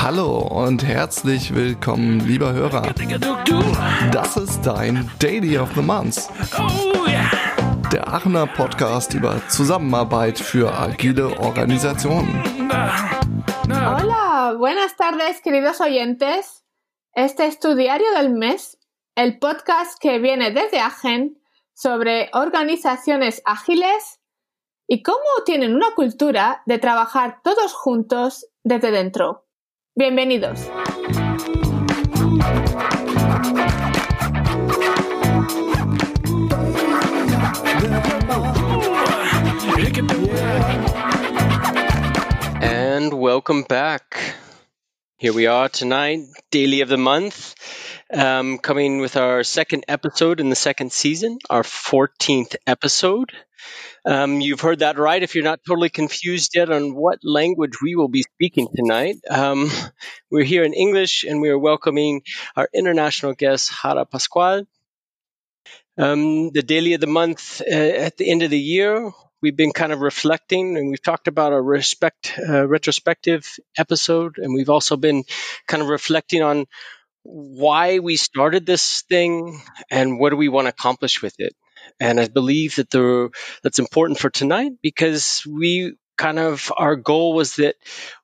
Hallo und herzlich willkommen, lieber Hörer. Das ist dein Daily of the Month. Der Aachener Podcast über Zusammenarbeit für agile Organisationen. Hola, buenas tardes, queridos oyentes. Este es tu diario del mes, el podcast que viene desde Aachen sobre organizaciones ágiles y cómo tienen una cultura de trabajar todos juntos desde dentro. Bienvenidos. And welcome back. Here we are tonight, Daily of the Month, um, coming with our second episode in the second season, our 14th episode. Um, you've heard that right. If you're not totally confused yet on what language we will be speaking tonight, um, we're here in English and we are welcoming our international guest, Hara Pascual. Um, the daily of the month uh, at the end of the year, we've been kind of reflecting and we've talked about a respect uh, retrospective episode and we've also been kind of reflecting on why we started this thing and what do we want to accomplish with it and I believe that the that's important for tonight because we kind of our goal was that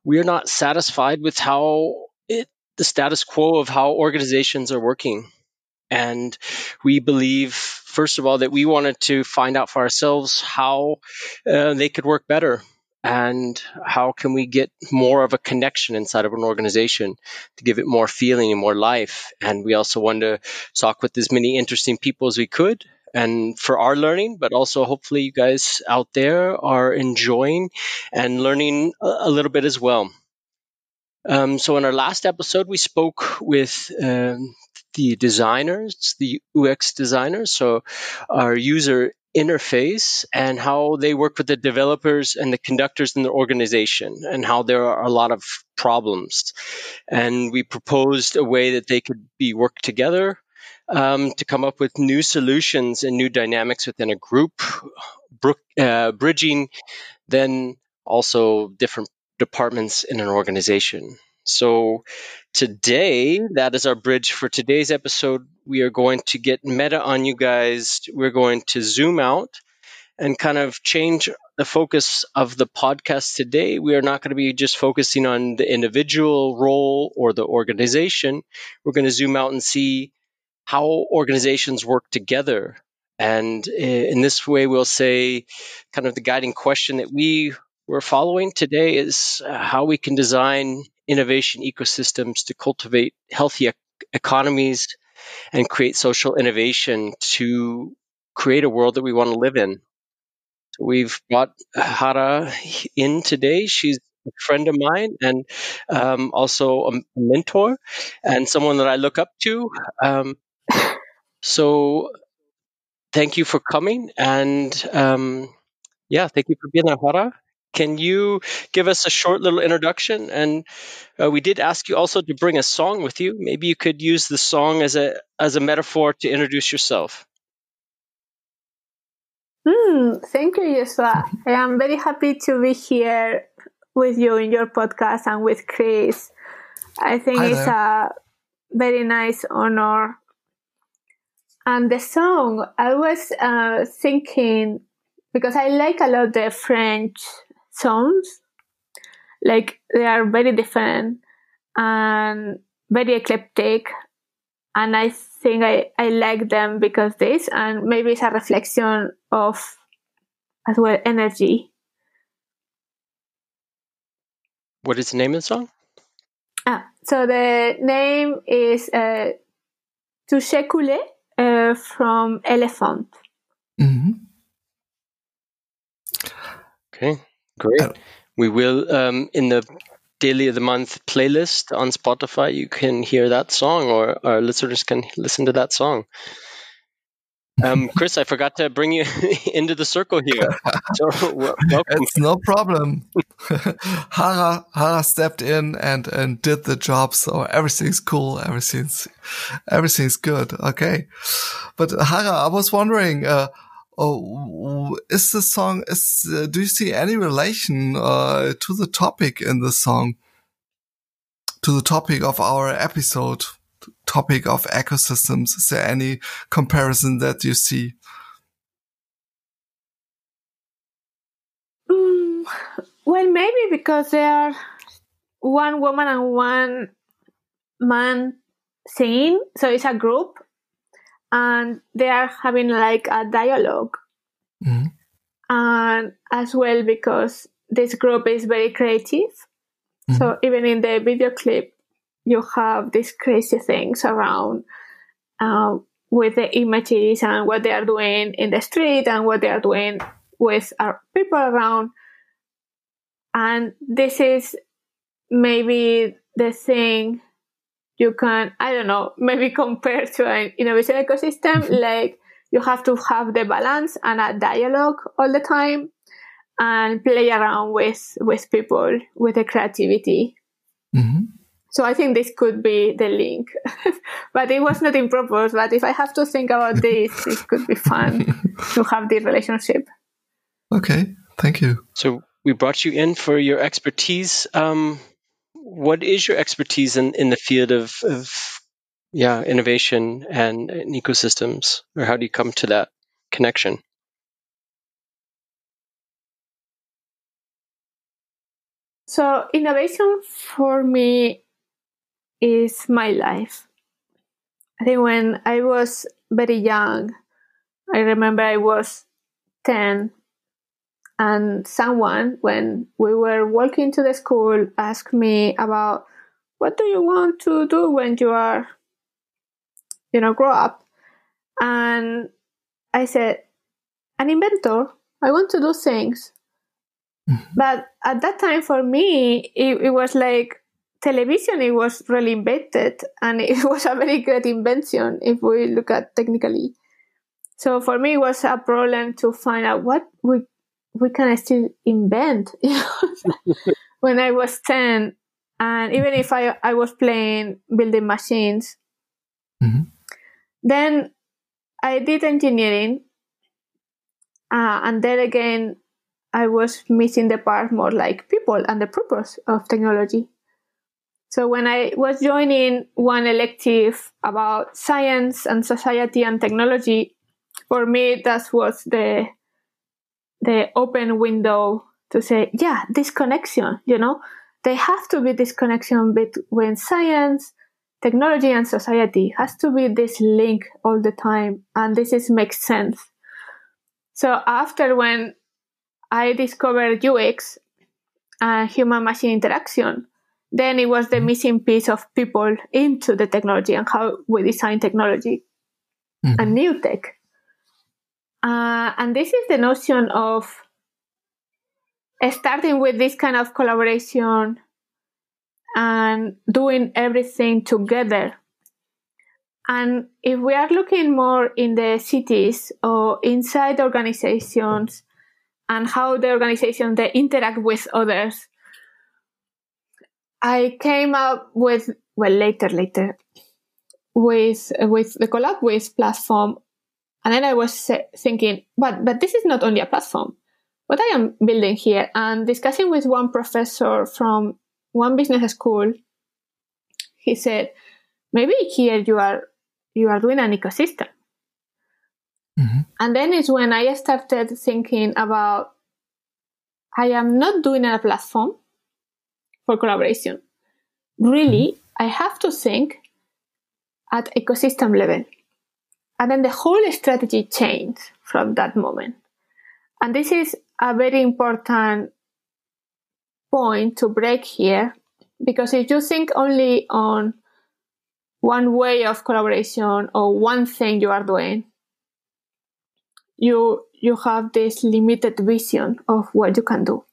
we're not satisfied with how it the status quo of how organizations are working. And we believe, first of all, that we wanted to find out for ourselves how uh, they could work better and how can we get more of a connection inside of an organization to give it more feeling and more life. And we also wanted to talk with as many interesting people as we could and for our learning, but also hopefully you guys out there are enjoying and learning a, little bit as well. Um, so in our last episode, we spoke with um, the designers, the UX designers, so our user interface and how they work with the developers and the conductors in the organization and how there are a lot of problems. And we proposed a way that they could be worked together um, to come up with new solutions and new dynamics within a group, uh, bridging then also different departments in an organization. So today, that is our bridge for today's episode. We are going to get meta on you guys. We're going to zoom out and kind of change the focus of the podcast today. We are not going to be just focusing on the individual role or the organization. We're going to zoom out and see how organizations work together. And in this way, we'll say kind of the guiding question that we were following today is uh, how we can design innovation ecosystems to cultivate healthy economies and create social innovation to create a world that we want to live in. So we've brought Hara in today. She's a friend of mine and um, also a mentor and someone that I look up to. Um, so thank you for coming. And um, yeah, thank you for being there, Hara. Can you give us a short little introduction? And uh, we did ask you also to bring a song with you. Maybe you could use the song as a as a metaphor to introduce yourself. Mm, thank you, Joshua. I am very happy to be here with you in your podcast and with Chris. I think Hi it's there. a very nice honor and the song, I was uh, thinking because I like a lot the French songs, like they are very different and very eclectic, and I think I, I like them because this, and maybe it's a reflection of as well energy. What is the name of the song? Ah, so the name is uh, Toucher Couler uh, from Elephant. Mm-hmm. Okay, great. Uh, we will um, in the daily of the month playlist on Spotify. You can hear that song, or our listeners can listen to that song. Um, Chris, I forgot to bring you into the circle here. So, It's no problem. Hara Hara stepped in and and did the job, so everything's cool. Everything's everything's good. Okay, but Hara, I was wondering, uh, oh, is the song is uh, do you see any relation uh, to the topic in the song to the topic of our episode topic of ecosystems is there any comparison that you see mm, well maybe because they are one woman and one man singing so it's a group and they are having like a dialog mm-hmm. and as well because this group is very creative mm-hmm. so even in the video clip you have these crazy things around uh, with the images and what they are doing in the street and what they are doing with our people around and this is maybe the thing you can i don't know maybe compare to an innovation ecosystem mm-hmm. like you have to have the balance and a dialogue all the time and play around with with people with the creativity mm-hmm. So i think this could be the link. But it was not in purpose but if i have to think about this it could be fun to have this relationship. Okay thank you. So we brought you in for your expertise. Um, what is your expertise in, in the field of, of yeah innovation and, and ecosystems, or how do you come to that connection? So innovation for me is my life. I think when I was very young, I remember I was 10 and someone, when we were walking to the school, asked me about what do you want to do when you are, you know, grow up. And I said, an inventor. I want to do things. Mm-hmm. But at that time, for me, it, it was like television. It was really invented, and it was a very good invention if we look at technically. So for me, it was a problem to find out what we we can still invent. when I was 10, and even if I, I was playing building machines, mm-hmm. then I did engineering. Uh, and then again, I was missing the part more like people and the purpose of technology. So when I was joining one elective about science and society and technology, for me that was the the open window to say, yeah, this connection, you know, they have to be this connection between science, technology, and society. has to be this link all the time, and this is makes sense. So after when I discovered UX and human machine interaction, then it was the missing piece of people into the technology and how we design technology mm-hmm. and new tech. Uh, and this is the notion of starting with this kind of collaboration and doing everything together. And if we are looking more in the cities or inside organizations and how the organization they interact with others, I came up with well later later with with the collab with platform and then I was thinking, but, but this is not only a platform. What I am building here and discussing with one professor from one business school, he said, maybe here you are, you are doing an ecosystem. Mm-hmm. And then is when I started thinking about, I am not doing a platform for collaboration. Really. I have to think at ecosystem level. And then the whole strategy changed from that moment. And this is a very important point to break here because if you think only on one way of collaboration or one thing you are doing, you you have this limited vision of what you can do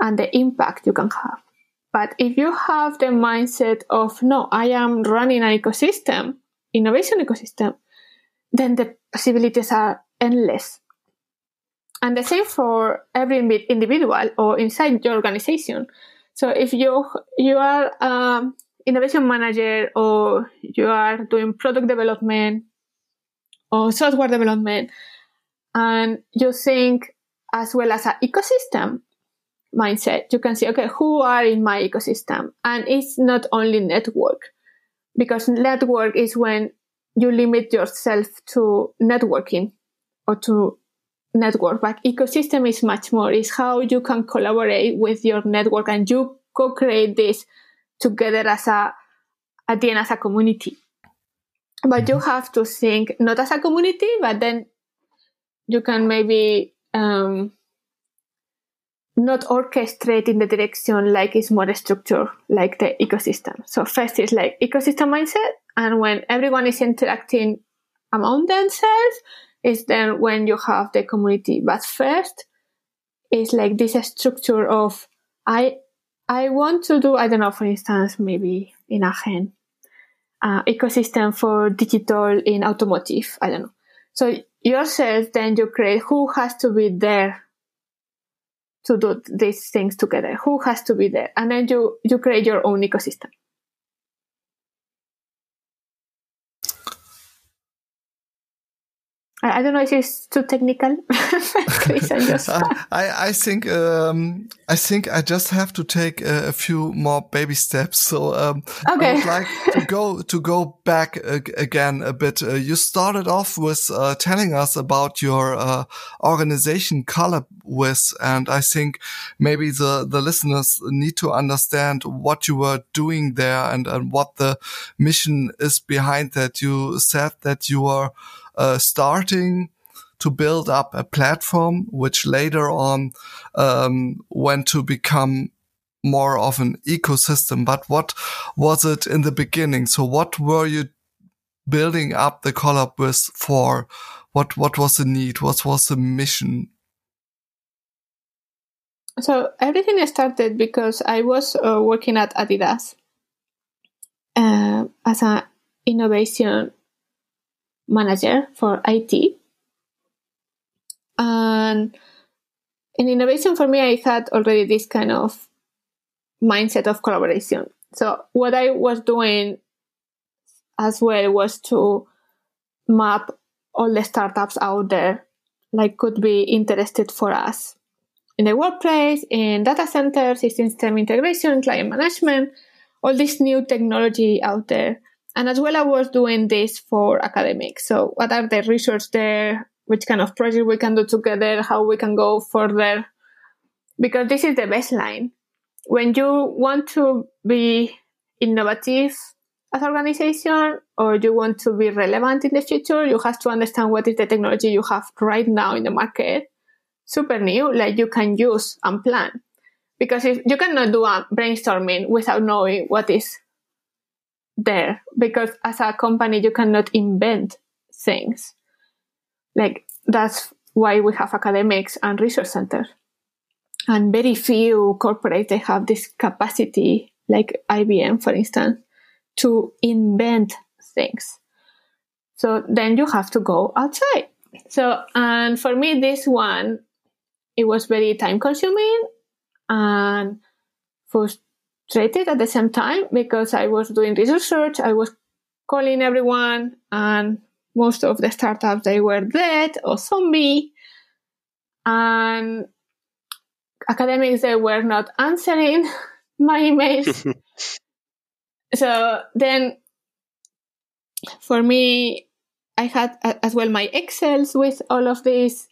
and the impact you can have. But if you have the mindset of no, I am running an ecosystem innovation ecosystem, then the possibilities are endless. And the same for every individual or inside your organization. So if you you are an innovation manager or you are doing product development or software development, and you think as well as an ecosystem mindset, you can say, okay, who are in my ecosystem? And it's not only network, because network is when you limit yourself to networking or to network. But ecosystem is much more, is how you can collaborate with your network and you co-create this together as a, at the end as a community. But you have to think not as a community, but then you can maybe um, not orchestrate in the direction like it's more structured, like the ecosystem. So first is like ecosystem mindset, and when everyone is interacting among themselves, is then when you have the community. But first is like this structure of I I want to do I don't know for instance maybe in Aachen uh, ecosystem for digital in automotive I don't know. So yourself then you create who has to be there to do these things together. Who has to be there? And then you you create your own ecosystem I don't know if it's too technical. I, I think um, I think I just have to take a, a few more baby steps. So um, okay. I would like to go to go back again a bit. Uh, you started off with uh, telling us about your uh, organization with, and I think maybe the the listeners need to understand what you were doing there and, and what the mission is behind that. You said that you were uh, starting to build up a platform, which later on um, went to become more of an ecosystem. But what was it in the beginning? So what were you building up the collab with for? What what was the need? What was the mission? So everything started because I was uh, working at Adidas uh, as an innovation manager for IT. And in innovation for me, I had already this kind of mindset of collaboration. So what I was doing as well was to map all the startups out there like could be interested for us in the workplace, in data centers, system integration, client management, all this new technology out there and as well, I was doing this for academics. So, what are the research there? Which kind of project we can do together? How we can go further? Because this is the baseline. When you want to be innovative as organization or you want to be relevant in the future, you have to understand what is the technology you have right now in the market, super new, like you can use and plan. Because if you cannot do a brainstorming without knowing what is there. Because as a company you cannot invent things. Like that's why we have academics and research centers. And very few corporates they have this capacity like IBM for instance to invent things. So then you have to go outside. So and for me this one it was very time consuming and first frustrated at the same time because I was doing this research, I was calling everyone, and most of the startups they were dead or zombie, and academics they were not answering my emails. so then, for me, I had as well my Excels with all of this.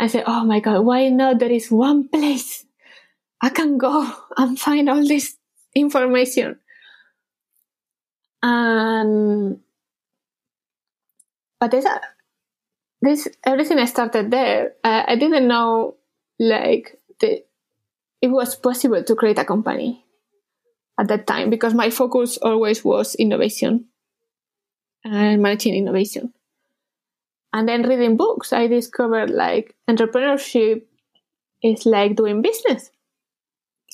I said, "Oh my god, why not? There is one place I can go and find all this information. And but this, this everything I started there. Uh, I didn't know like the, it was possible to create a company at that time because my focus always was innovation and managing innovation. And then reading books, I discovered like entrepreneurship is like doing business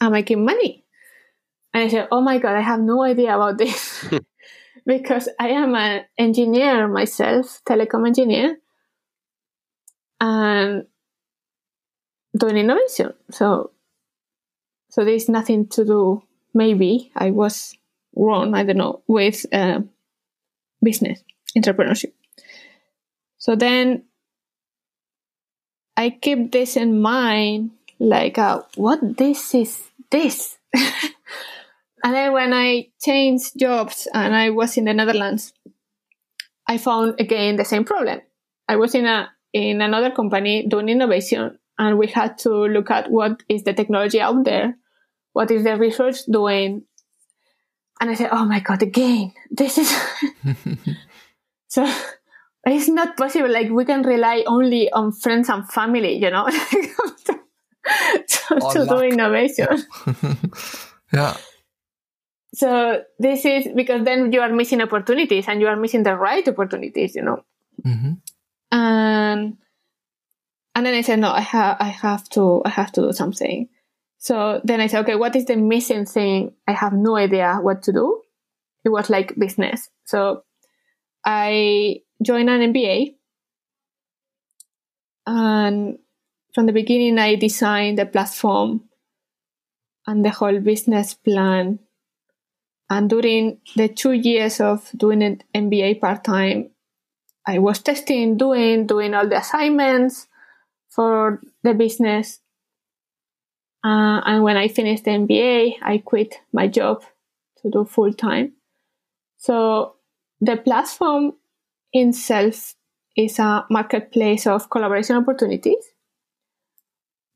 and making money. And I said, Oh my God, I have no idea about this because I am an engineer myself, telecom engineer, and doing innovation. So, so there's nothing to do. Maybe I was wrong. I don't know with uh, business entrepreneurship. So then I keep this in mind, like, uh, what this is this. and then when I changed jobs and I was in the Netherlands, I found again the same problem. I was in a in another company doing innovation, and we had to look at what is the technology out there, what is the research doing, and I said, "Oh my god, again, this is." so it's not possible. Like we can rely only on friends and family, you know, to, to do innovation. yeah. So this is because then you are missing opportunities and you are missing the right opportunities, you know. Mm-hmm. And and then I said, no, I have I have to I have to do something. So then I said, okay, what is the missing thing? I have no idea what to do. It was like business. So I joined an MBA. And from the beginning, I designed the platform and the whole business plan. And during the two years of doing an MBA part time, I was testing, doing, doing all the assignments for the business. Uh, and when I finished the MBA, I quit my job to do full time. So the platform itself is a marketplace of collaboration opportunities.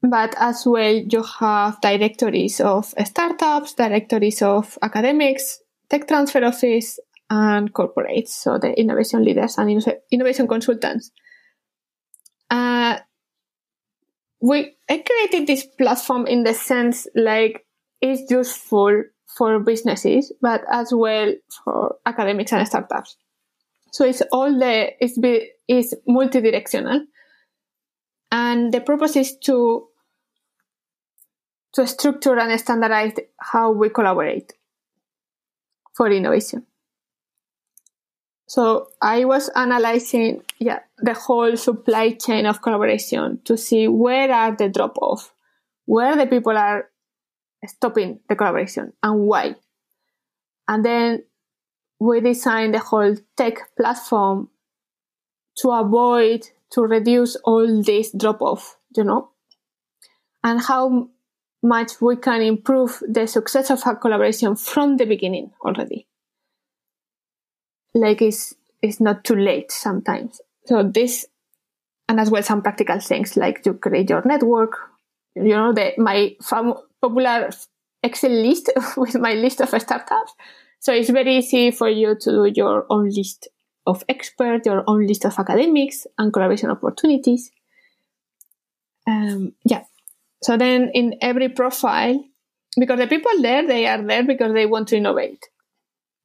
But as well, you have directories of startups, directories of academics, tech transfer office, and corporates, so the innovation leaders and innovation consultants. Uh, we I created this platform in the sense like it's useful for businesses, but as well for academics and startups. So it's all the it's it's multi-directional, and the purpose is to to structure and standardize how we collaborate for innovation. So I was analyzing yeah the whole supply chain of collaboration to see where are the drop off, where the people are stopping the collaboration and why. And then we designed the whole tech platform to avoid to reduce all this drop off, you know, and how much we can improve the success of our collaboration from the beginning already. Like it's it's not too late sometimes. So this and as well some practical things like to create your network. You know, the my fam- popular Excel list with my list of startups so it's very easy for you to do your own list of experts, your own list of academics and collaboration opportunities. Um, yeah. So then in every profile, because the people there, they are there because they want to innovate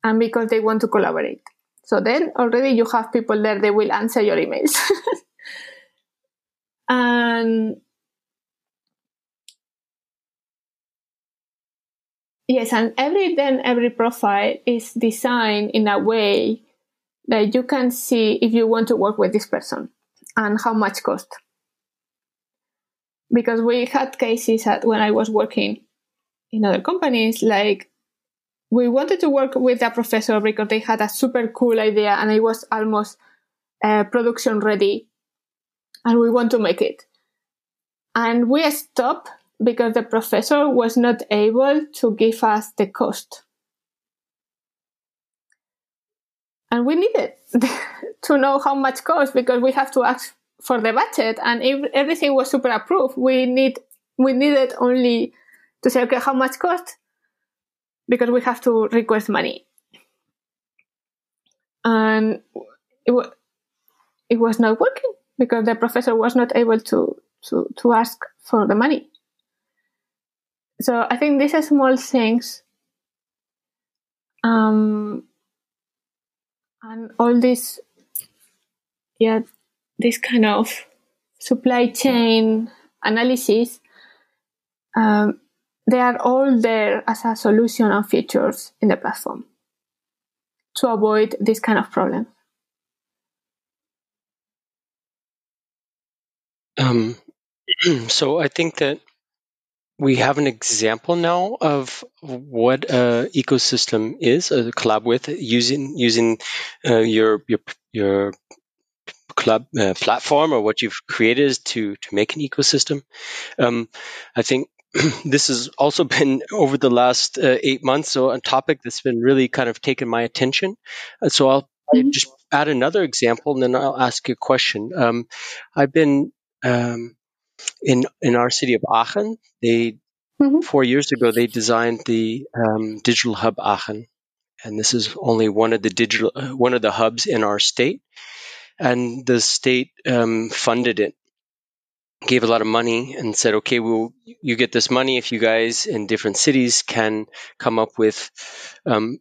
and because they want to collaborate. So then already you have people there, they will answer your emails. and Yes, and every then every profile is designed in a way that you can see if you want to work with this person and how much cost. Because we had cases at when I was working in other companies, like we wanted to work with a professor because they had a super cool idea and it was almost uh, production ready, and we want to make it. And we stopped because the professor was not able to give us the cost. And we needed to know how much cost because we have to ask for the budget and if everything was super approved, we need we needed only to say okay how much cost because we have to request money. And it, w- it was not working because the professor was not able to, to, to ask for the money so I think these are small things. Um, and all this, yeah, this kind of supply chain analysis, um, they are all there as a solution and features in the platform to avoid this kind of problem. Um, so I think that we have an example now of what a ecosystem is a collab with using using uh, your your your club uh, platform or what you've created is to to make an ecosystem. Um, I think this has also been over the last uh, eight months, so a topic that's been really kind of taken my attention. Uh, so I'll mm-hmm. just add another example, and then I'll ask you a question. Um, I've been um, in in our city of Aachen. They mm-hmm. four years ago they designed the um, digital hub Aachen, and this is only one of the digital uh, one of the hubs in our state and the state um, funded it gave a lot of money and said okay well you get this money if you guys in different cities can come up with um,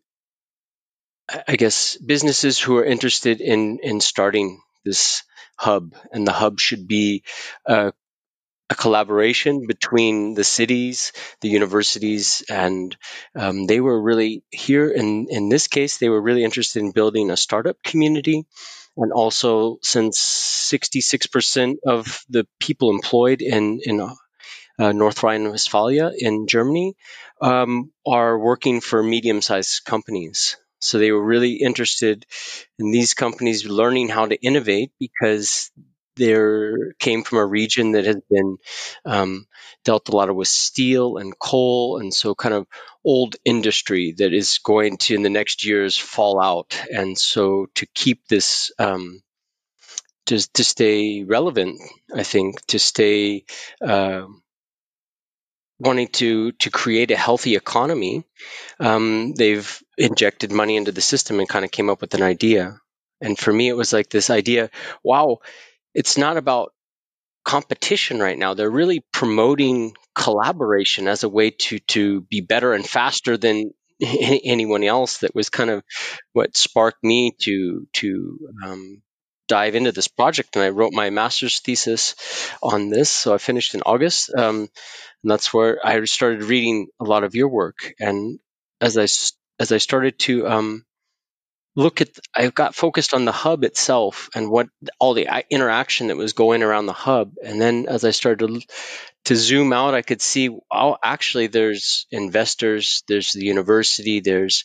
i guess businesses who are interested in in starting this hub and the hub should be a a collaboration between the cities, the universities, and um, they were really here in in this case. They were really interested in building a startup community, and also since 66% of the people employed in in uh, North Rhine-Westphalia in Germany um, are working for medium-sized companies. So they were really interested in these companies learning how to innovate because there came from a region that has been um, dealt a lot of with steel and coal, and so kind of old industry that is going to in the next years fall out. And so to keep this um, to to stay relevant, I think to stay uh, wanting to to create a healthy economy, um, they've injected money into the system and kind of came up with an idea. And for me, it was like this idea: wow it's not about competition right now. They're really promoting collaboration as a way to to be better and faster than anyone else. That was kind of what sparked me to to um, dive into this project. And I wrote my master's thesis on this. So I finished in August, um, and that's where I started reading a lot of your work. And as I as I started to um, look at I got focused on the hub itself and what all the interaction that was going around the hub. And then as I started to, to zoom out I could see oh actually there's investors there's the university there's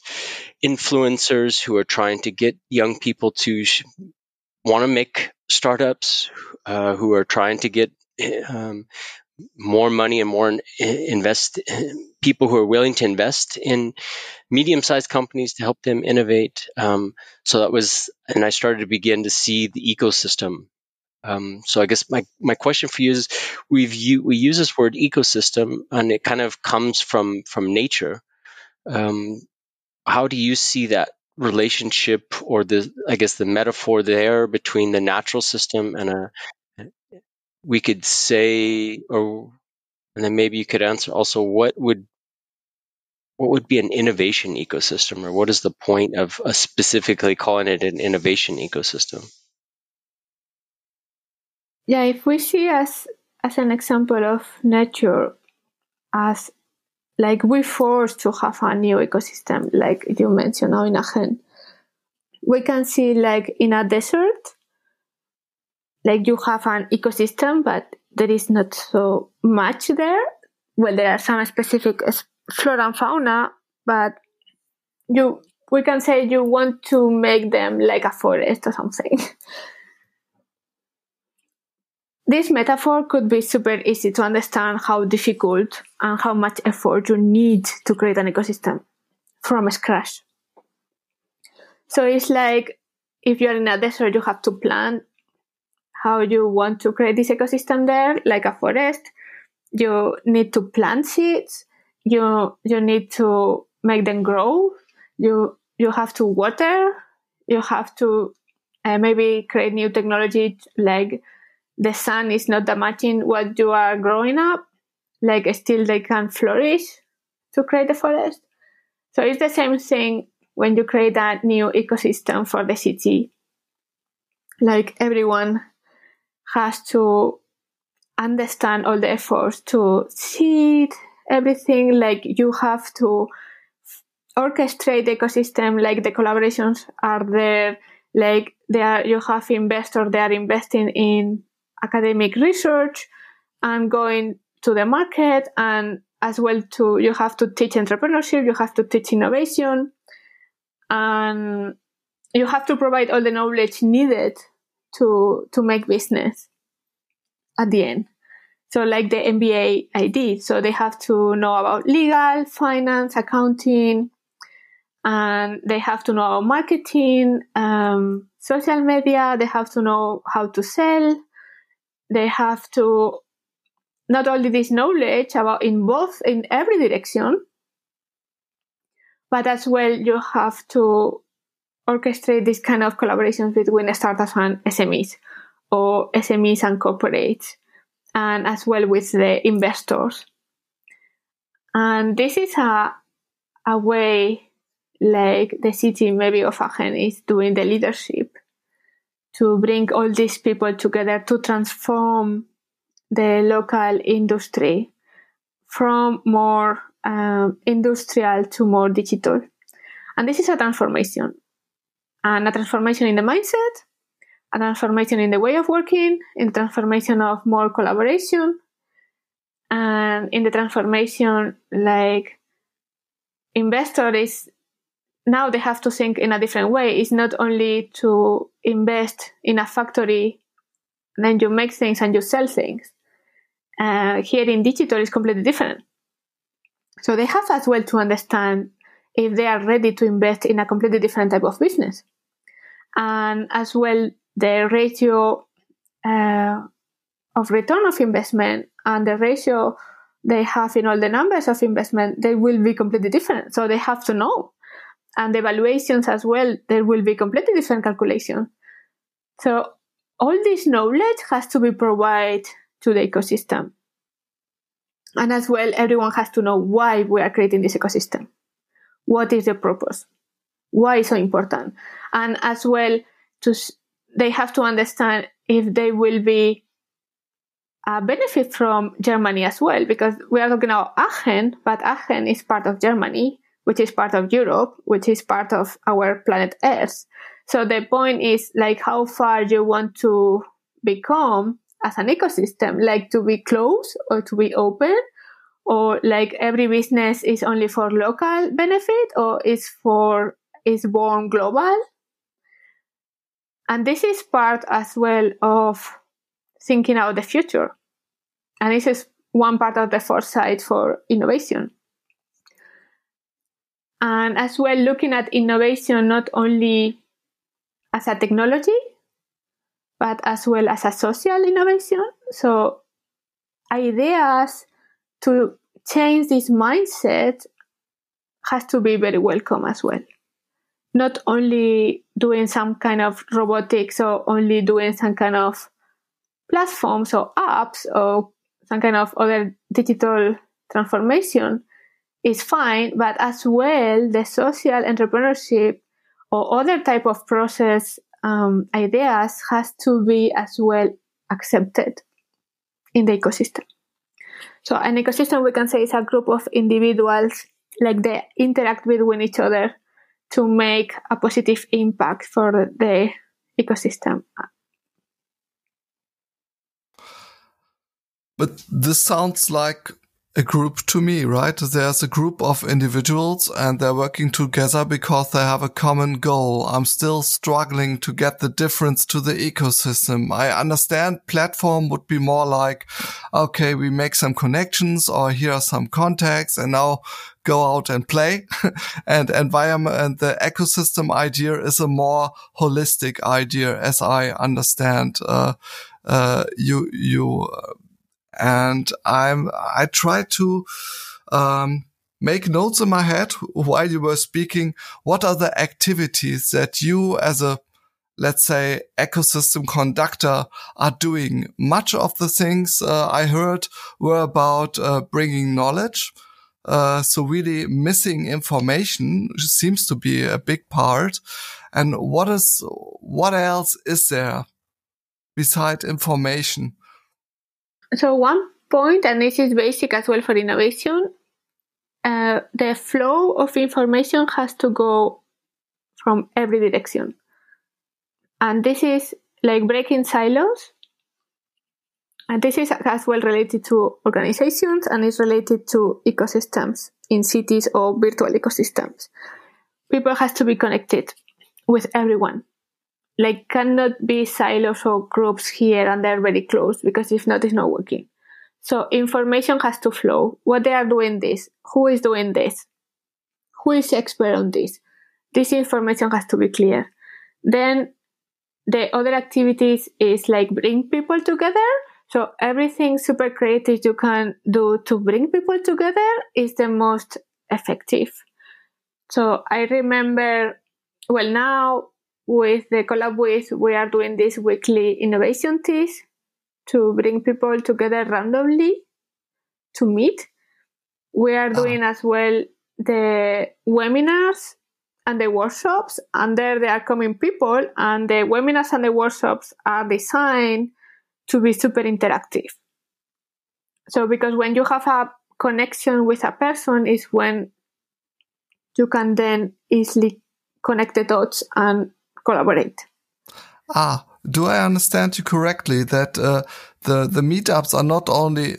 influencers who are trying to get young people to want to make startups uh, who are trying to get um, more money and more invest people who are willing to invest in medium-sized companies to help them innovate. Um, so that was, and I started to begin to see the ecosystem. Um, so I guess my, my question for you is, we've we use this word ecosystem, and it kind of comes from from nature. Um, how do you see that relationship, or the I guess the metaphor there between the natural system and a we could say, or and then maybe you could answer also what would what would be an innovation ecosystem, or what is the point of uh, specifically calling it an innovation ecosystem? Yeah, if we see as as an example of nature as like we forced to have a new ecosystem, like you mentioned now in Aachen, we can see like in a desert like you have an ecosystem, but there is not so much there. Well, there are some specific flora and fauna, but you we can say you want to make them like a forest or something. this metaphor could be super easy to understand how difficult and how much effort you need to create an ecosystem from scratch. So it's like if you're in a desert, you have to plant how you want to create this ecosystem there, like a forest. You need to plant seeds. You you need to make them grow. You you have to water. You have to uh, maybe create new technology like the sun is not damaging what you are growing up. Like still they can flourish to create the forest. So it's the same thing when you create a new ecosystem for the city. Like everyone has to understand all the efforts to see everything like you have to orchestrate the ecosystem like the collaborations are there like they are you have investors they are investing in academic research and going to the market and as well to you have to teach entrepreneurship you have to teach innovation and you have to provide all the knowledge needed to to make business at the end. So like the MBA I did. So they have to know about legal, finance, accounting, and they have to know about marketing, um, social media. They have to know how to sell. They have to not only this knowledge about in both in every direction, but as well you have to orchestrate this kind of collaborations between startups and SMEs or SMEs and corporates and as well with the investors. And this is a, a way like the city maybe of Aachen is doing the leadership to bring all these people together to transform the local industry from more um, industrial to more digital. And this is a transformation. And a transformation in the mindset, a transformation in the way of working, in transformation of more collaboration, and in the transformation like investor is now they have to think in a different way. It's not only to invest in a factory, then you make things and you sell things. Uh, here in digital is completely different. So they have as well to understand if they are ready to invest in a completely different type of business. And as well, the ratio uh, of return of investment and the ratio they have in all the numbers of investment, they will be completely different. So they have to know and the evaluations as well, there will be completely different calculation. So all this knowledge has to be provided to the ecosystem. And as well, everyone has to know why we are creating this ecosystem. What is the purpose? Why is so important? And as well, to, they have to understand if they will be a benefit from Germany as well, because we are talking about Aachen, but Aachen is part of Germany which is part of Europe, which is part of our planet Earth. So the point is like how far you want to become as an ecosystem, like to be closed or to be open, or like every business is only for local benefit or is for is born global. And this is part as well of thinking out the future. And this is one part of the foresight for innovation and as well looking at innovation not only as a technology but as well as a social innovation so ideas to change this mindset has to be very welcome as well not only doing some kind of robotics or only doing some kind of platforms or apps or some kind of other digital transformation is fine, but as well, the social entrepreneurship or other type of process um, ideas has to be as well accepted in the ecosystem. So an ecosystem we can say is a group of individuals like they interact with each other to make a positive impact for the ecosystem. But this sounds like a group to me, right? There's a group of individuals and they're working together because they have a common goal. I'm still struggling to get the difference to the ecosystem. I understand platform would be more like, okay, we make some connections or here are some contacts and now go out and play and environment and the ecosystem idea is a more holistic idea as I understand, uh, uh, you, you, uh, and I'm I try to um, make notes in my head while you were speaking. What are the activities that you, as a let's say ecosystem conductor, are doing? Much of the things uh, I heard were about uh, bringing knowledge. Uh, so really missing information seems to be a big part. And what is, what else is there beside information? So one point, and this is basic as well for innovation, uh, the flow of information has to go from every direction. And this is like breaking silos. And this is as well related to organizations and is related to ecosystems in cities or virtual ecosystems. People has to be connected with everyone. Like cannot be silos or groups here and they're very close because if not, it's not working. So information has to flow. What they are doing this? Who is doing this? Who is expert on this? This information has to be clear. Then the other activities is like bring people together. So everything super creative you can do to bring people together is the most effective. So I remember, well, now with the collab with, we are doing this weekly innovation teas to bring people together randomly to meet. We are ah. doing as well the webinars and the workshops, and there they are coming people, and the webinars and the workshops are designed to be super interactive. So, because when you have a connection with a person, is when you can then easily connect the dots and collaborate. Ah, do I understand you correctly that uh, the the meetups are not only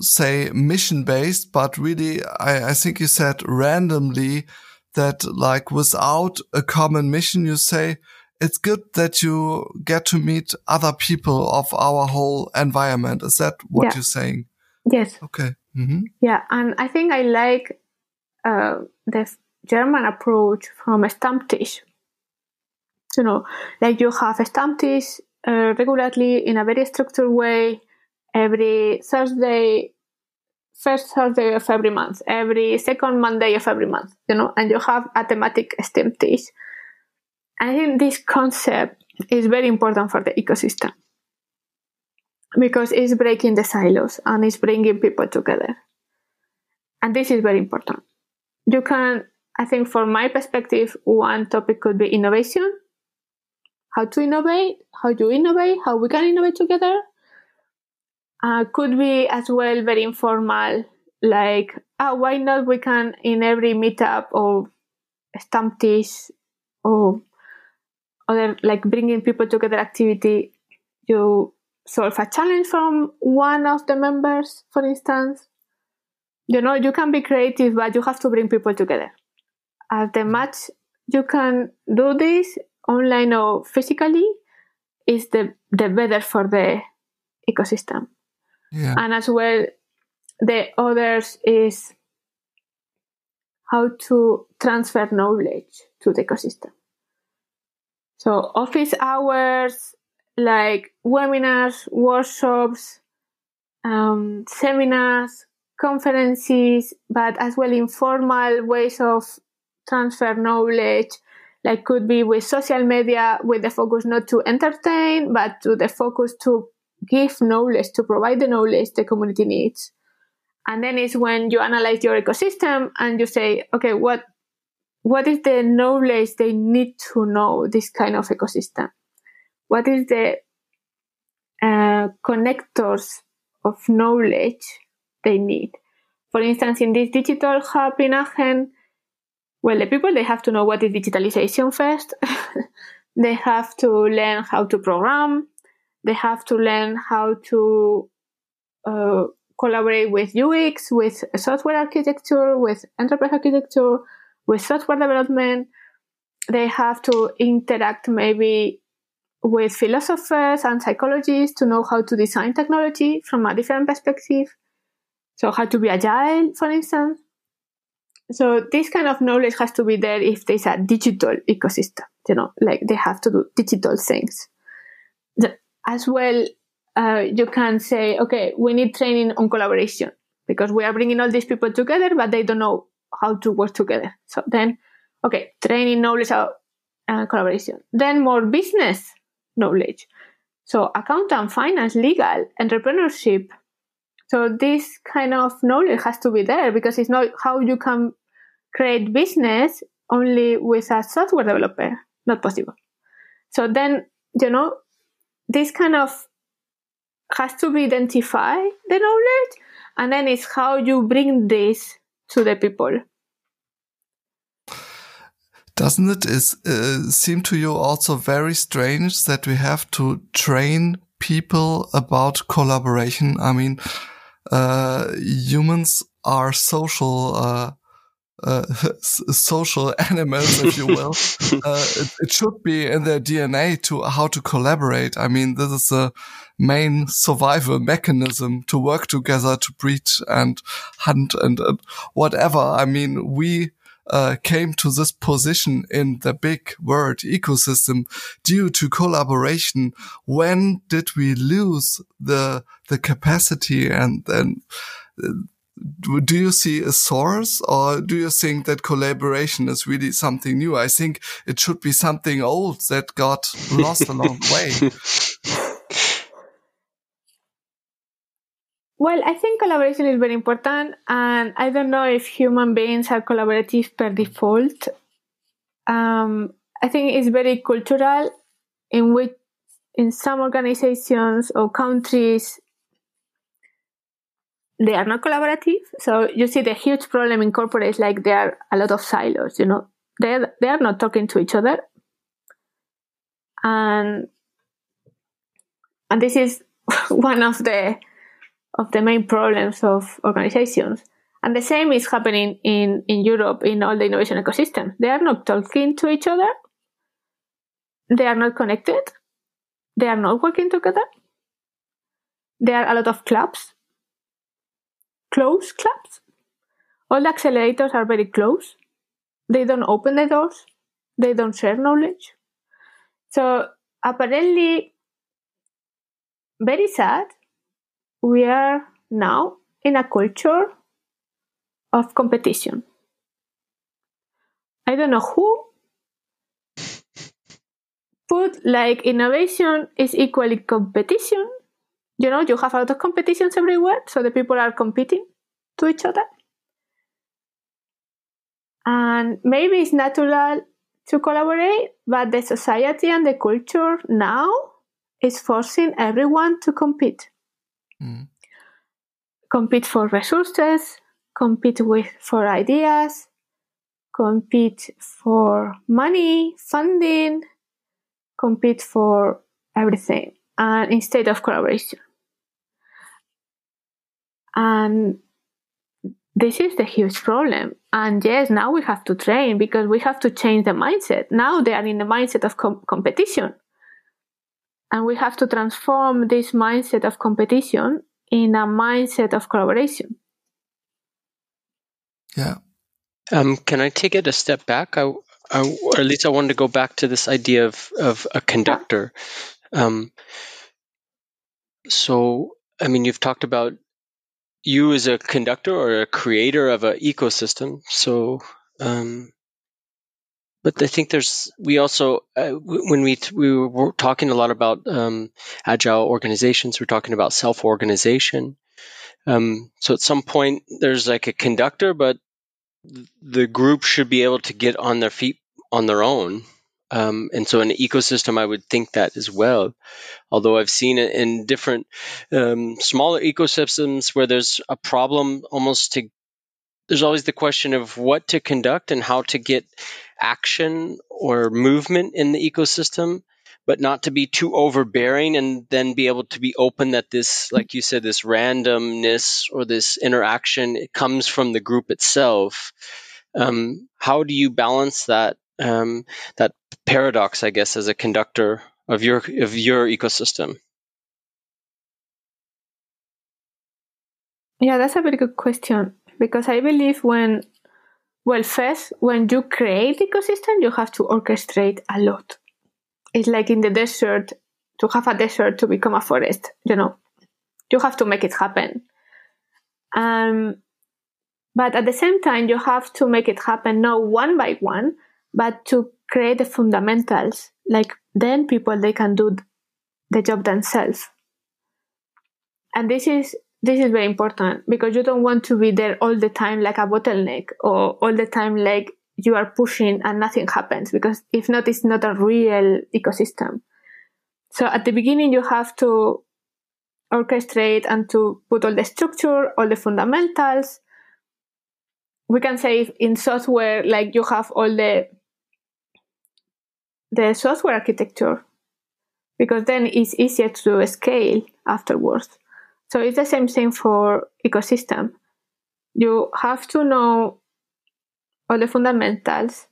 say mission based, but really I, I think you said randomly that like without a common mission, you say it's good that you get to meet other people of our whole environment. Is that what yeah. you're saying? Yes. Okay. Mm -hmm. Yeah, and I think I like uh, the German approach from a Stammtisch you know, like you have Stammtisch uh, regularly in a very structured way every Thursday, first Thursday of every month, every second Monday of every month, you know, and you have a thematic Stammtisch. I think this concept is very important for the ecosystem because it's breaking the silos and it's bringing people together. And this is very important. You can, I think, from my perspective, one topic could be innovation how to innovate, how you innovate, how we can innovate together. Uh, could be as well very informal, like, ah, why not we can in every meetup or Stammtisch or other like bringing people together activity, you solve a challenge from one of the members, for instance. You know, you can be creative, but you have to bring people together. As the much you can do this, online or physically is the the better for the ecosystem. Yeah. And as well, the others is how to transfer knowledge to the ecosystem. So office hours, like webinars, workshops, um, seminars, conferences, but as well informal ways of transfer knowledge like could be with social media with the focus not to entertain but to the focus to give knowledge to provide the knowledge the community needs. And then it's when you analyze your ecosystem and you say okay what what is the knowledge they need to know this kind of ecosystem? What is the uh, connectors of knowledge they need? For instance in this digital hub in aachen well, the people they have to know what is digitalization first. they have to learn how to program. They have to learn how to uh, collaborate with UX, with software architecture, with enterprise architecture, with software development. They have to interact maybe with philosophers and psychologists to know how to design technology from a different perspective. So how to be agile, for instance. So this kind of knowledge has to be there if there's a digital ecosystem, you know, like they have to do digital things. The, as well, uh, you can say, okay, we need training on collaboration because we are bringing all these people together, but they don't know how to work together. So then, okay, training knowledge of uh, collaboration. Then more business knowledge. So accountant, finance, legal, entrepreneurship. So this kind of knowledge has to be there because it's not how you can create business only with a software developer. Not possible. So then, you know, this kind of has to be identify the knowledge and then it's how you bring this to the people. Doesn't it is, uh, seem to you also very strange that we have to train people about collaboration? I mean, uh, humans are social uh, uh, social animals, if you will. uh, it, it, should be in their DNA to how to collaborate. I mean, this is the main survival mechanism to work together, to breed and hunt and, and whatever. I mean, we uh, came to this position in the big world ecosystem due to collaboration. When did we lose the the capacity and then? Uh, do you see a source or do you think that collaboration is really something new? I think it should be something old that got lost along the way. Well, I think collaboration is very important, and I don't know if human beings are collaborative per default. Um, I think it's very cultural, in which in some organizations or countries they are not collaborative. So you see the huge problem in corporates, like there are a lot of silos. You know, they they are not talking to each other, and and this is one of the of the main problems of organizations. And the same is happening in, in Europe in all the innovation ecosystem. They are not talking to each other. They are not connected. They are not working together. There are a lot of clubs, close clubs. All the accelerators are very close. They don't open the doors. They don't share knowledge. So apparently, very sad we are now in a culture of competition. I don't know who put like innovation is equally competition. You know, you have a lot of competitions everywhere, so the people are competing to each other. And maybe it's natural to collaborate, but the society and the culture now is forcing everyone to compete. Mm. Compete for resources, compete with for ideas, compete for money, funding, compete for everything, and instead of collaboration. And this is the huge problem. And yes, now we have to train because we have to change the mindset. Now they are in the mindset of com- competition. And we have to transform this mindset of competition in a mindset of collaboration. Yeah. Um, can I take it a step back? I, I, or at least I wanted to go back to this idea of, of a conductor. Um, so, I mean, you've talked about you as a conductor or a creator of an ecosystem. So, um, but I think there's we also uh, when we we were talking a lot about um, agile organizations, we're talking about self organization. Um, so at some point there's like a conductor, but the group should be able to get on their feet on their own. Um, and so an ecosystem, I would think that as well. Although I've seen it in different um, smaller ecosystems where there's a problem almost to there's always the question of what to conduct and how to get action or movement in the ecosystem, but not to be too overbearing and then be able to be open that this, like you said, this randomness or this interaction it comes from the group itself. Um, how do you balance that um, that paradox, I guess, as a conductor of your of your ecosystem? Yeah, that's a very good question because I believe when well, first, when you create ecosystem, you have to orchestrate a lot. It's like in the desert, to have a desert to become a forest, you know. You have to make it happen. Um, but at the same time, you have to make it happen not one by one, but to create the fundamentals. Like then people they can do the job themselves. And this is this is very important because you don't want to be there all the time like a bottleneck or all the time like you are pushing and nothing happens because if not, it's not a real ecosystem. So at the beginning, you have to orchestrate and to put all the structure, all the fundamentals. We can say in software, like you have all the the software architecture because then it's easier to scale afterwards. So it's the same thing for ecosystem. You have to know all the fundamentals.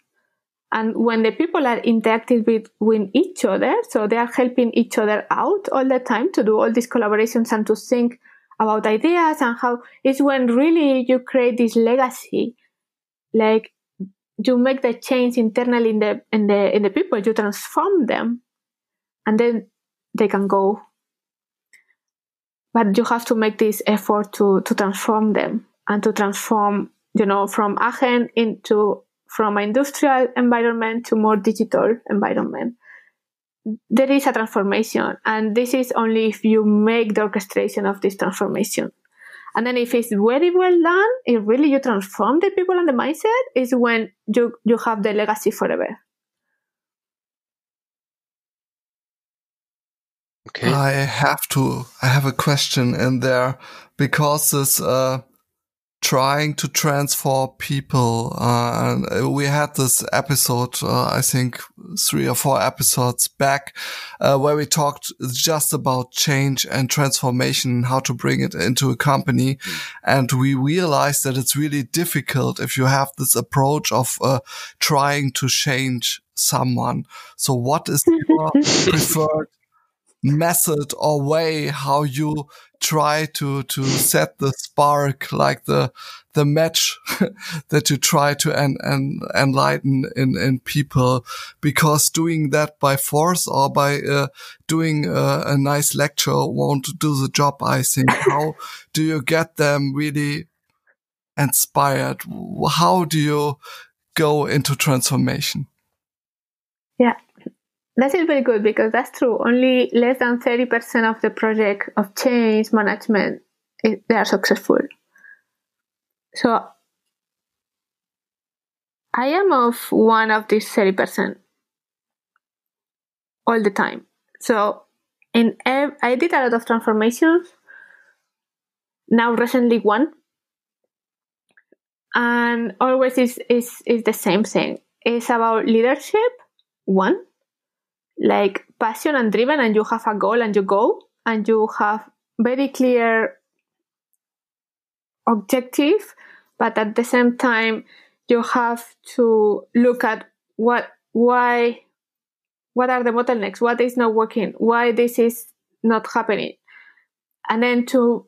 And when the people are interacting with, with each other, so they are helping each other out all the time to do all these collaborations and to think about ideas and how it's when really you create this legacy. Like you make the change internally in the in the in the people, you transform them and then they can go. But you have to make this effort to to transform them and to transform, you know, from Aachen into from an industrial environment to more digital environment. There is a transformation, and this is only if you make the orchestration of this transformation. And then if it's very well done, if really you transform the people and the mindset, is when you, you have the legacy forever. Okay. I have to, I have a question in there because this, uh, trying to transform people. Uh, and we had this episode, uh, I think three or four episodes back, uh, where we talked just about change and transformation, how to bring it into a company. Mm. And we realized that it's really difficult if you have this approach of uh, trying to change someone. So what is your preferred method or way how you try to to set the spark like the the match that you try to en, en, enlighten in in people. Because doing that by force or by uh, doing a, a nice lecture won't do the job i think. How do you get them really inspired? How do you go into transformation? Yeah that is very good because that's true. Only less than 30% of the project of change management, they are successful. So I am of one of these 30% all the time. So in ev- I did a lot of transformations. Now recently one. And always is, is, is the same thing. It's about leadership, one like passion and driven and you have a goal and you go and you have very clear objective but at the same time you have to look at what why what are the bottlenecks? What is not working? Why this is not happening? And then to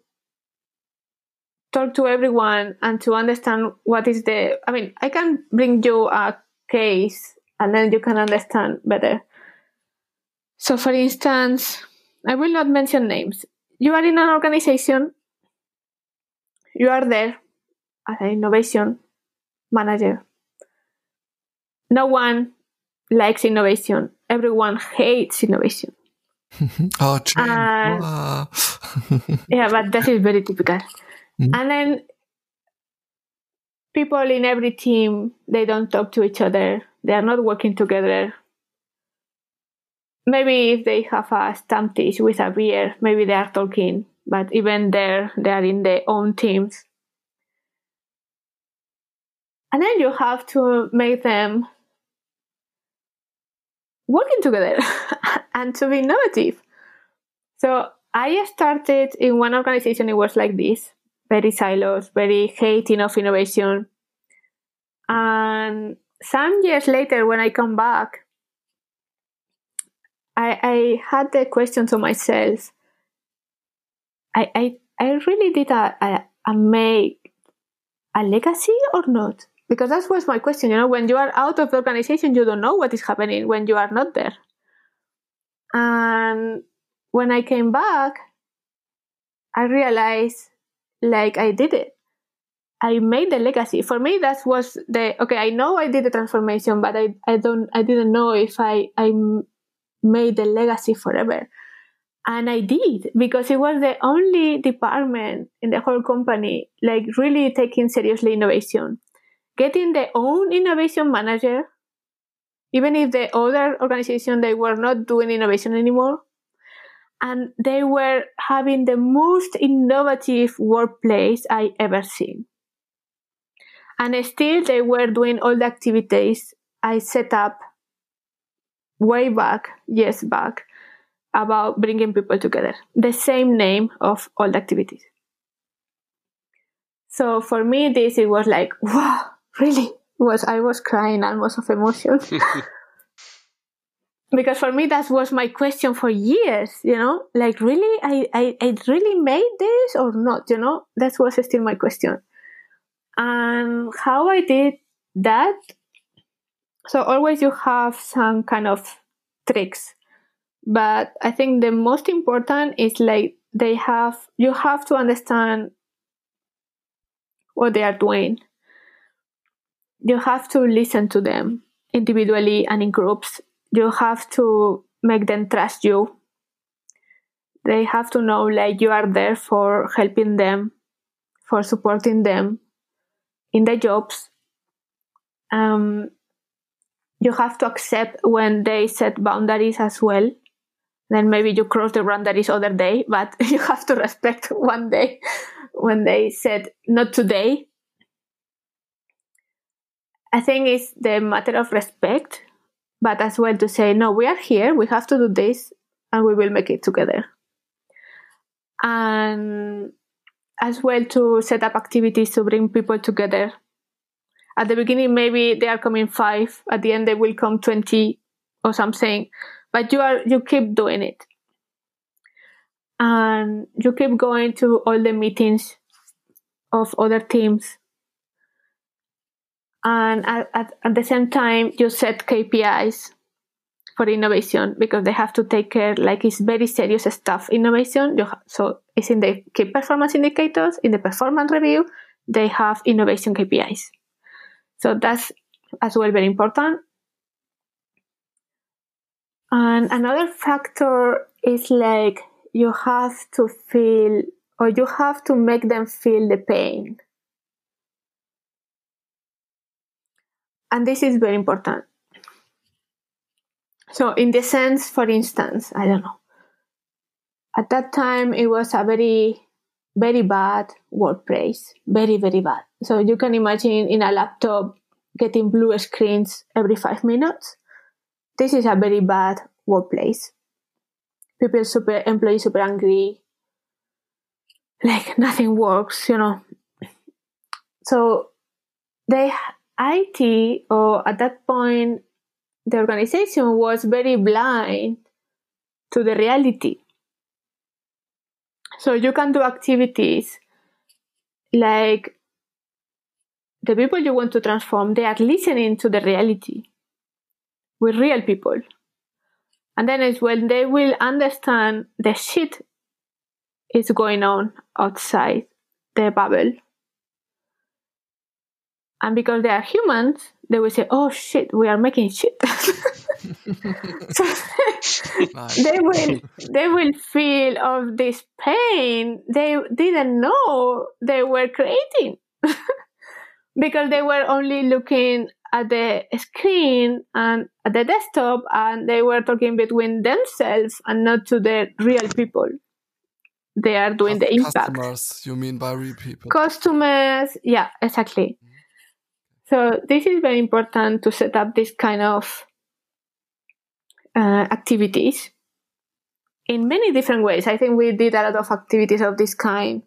talk to everyone and to understand what is the i mean i can bring you a case and then you can understand better so, for instance, I will not mention names. You are in an organization, you are there as an innovation manager. No one likes innovation, everyone hates innovation. oh, uh, yeah, but that is very typical. Mm-hmm. And then people in every team they don't talk to each other. They are not working together maybe if they have a Stammtisch with a beer, maybe they are talking, but even there, they are in their own teams. And then you have to make them working together and to be innovative. So I started in one organization, it was like this very silos, very hating of innovation. And some years later, when I come back, I, I had the question to myself. I, I, I really did a, a, a make a legacy or not? Because that was my question. You know, when you are out of the organization, you don't know what is happening when you are not there. And when I came back, I realized like I did it. I made the legacy. For me, that was the okay. I know I did the transformation, but I, I don't I didn't know if I I made the legacy forever. And I did because it was the only department in the whole company like really taking seriously innovation. Getting their own innovation manager, even if the other organization they were not doing innovation anymore. And they were having the most innovative workplace I ever seen. And still they were doing all the activities I set up way back, years back, about bringing people together. The same name of all the activities. So for me, this it was like, wow, really, was I was crying almost of emotion. because for me that was my question for years you know like really I, I i really made this or not you know that was still my question and how i did that so always you have some kind of tricks. But i think the most important is like they have you have to understand what they are doing. You have to listen to them individually and in groups. You have to make them trust you. They have to know like you are there for helping them for supporting them in their jobs. Um, you have to accept when they set boundaries as well then maybe you cross the boundaries other day but you have to respect one day when they said not today i think it's the matter of respect but as well to say, no, we are here, we have to do this, and we will make it together. And as well to set up activities to bring people together. At the beginning, maybe they are coming five. At the end, they will come twenty or something. But you are you keep doing it, and you keep going to all the meetings of other teams and at, at, at the same time you set kpis for innovation because they have to take care like it's very serious stuff innovation so it's in the key performance indicators in the performance review they have innovation kpis so that's as well very important and another factor is like you have to feel or you have to make them feel the pain and this is very important. So, in the sense, for instance, I don't know, at that time it was a very, very bad workplace, very, very bad. So, you can imagine in a laptop getting blue screens every five minutes. This is a very bad workplace. People super, employees super angry, like nothing works, you know. So, the IT, or at that point, the organization was very blind to the reality. So you can do activities like the people you want to transform, they are listening to the reality with real people. And then it's when they will understand the shit is going on outside the bubble. And because they are humans they will say oh shit we are making shit. So they will they will feel of this pain. They didn't know they were creating because they were only looking at the screen and at the desktop and they were talking between themselves and not to the real people they are doing the impact customers you mean by real people customers yeah exactly mm-hmm. So this is very important to set up this kind of uh, activities in many different ways. I think we did a lot of activities of this kind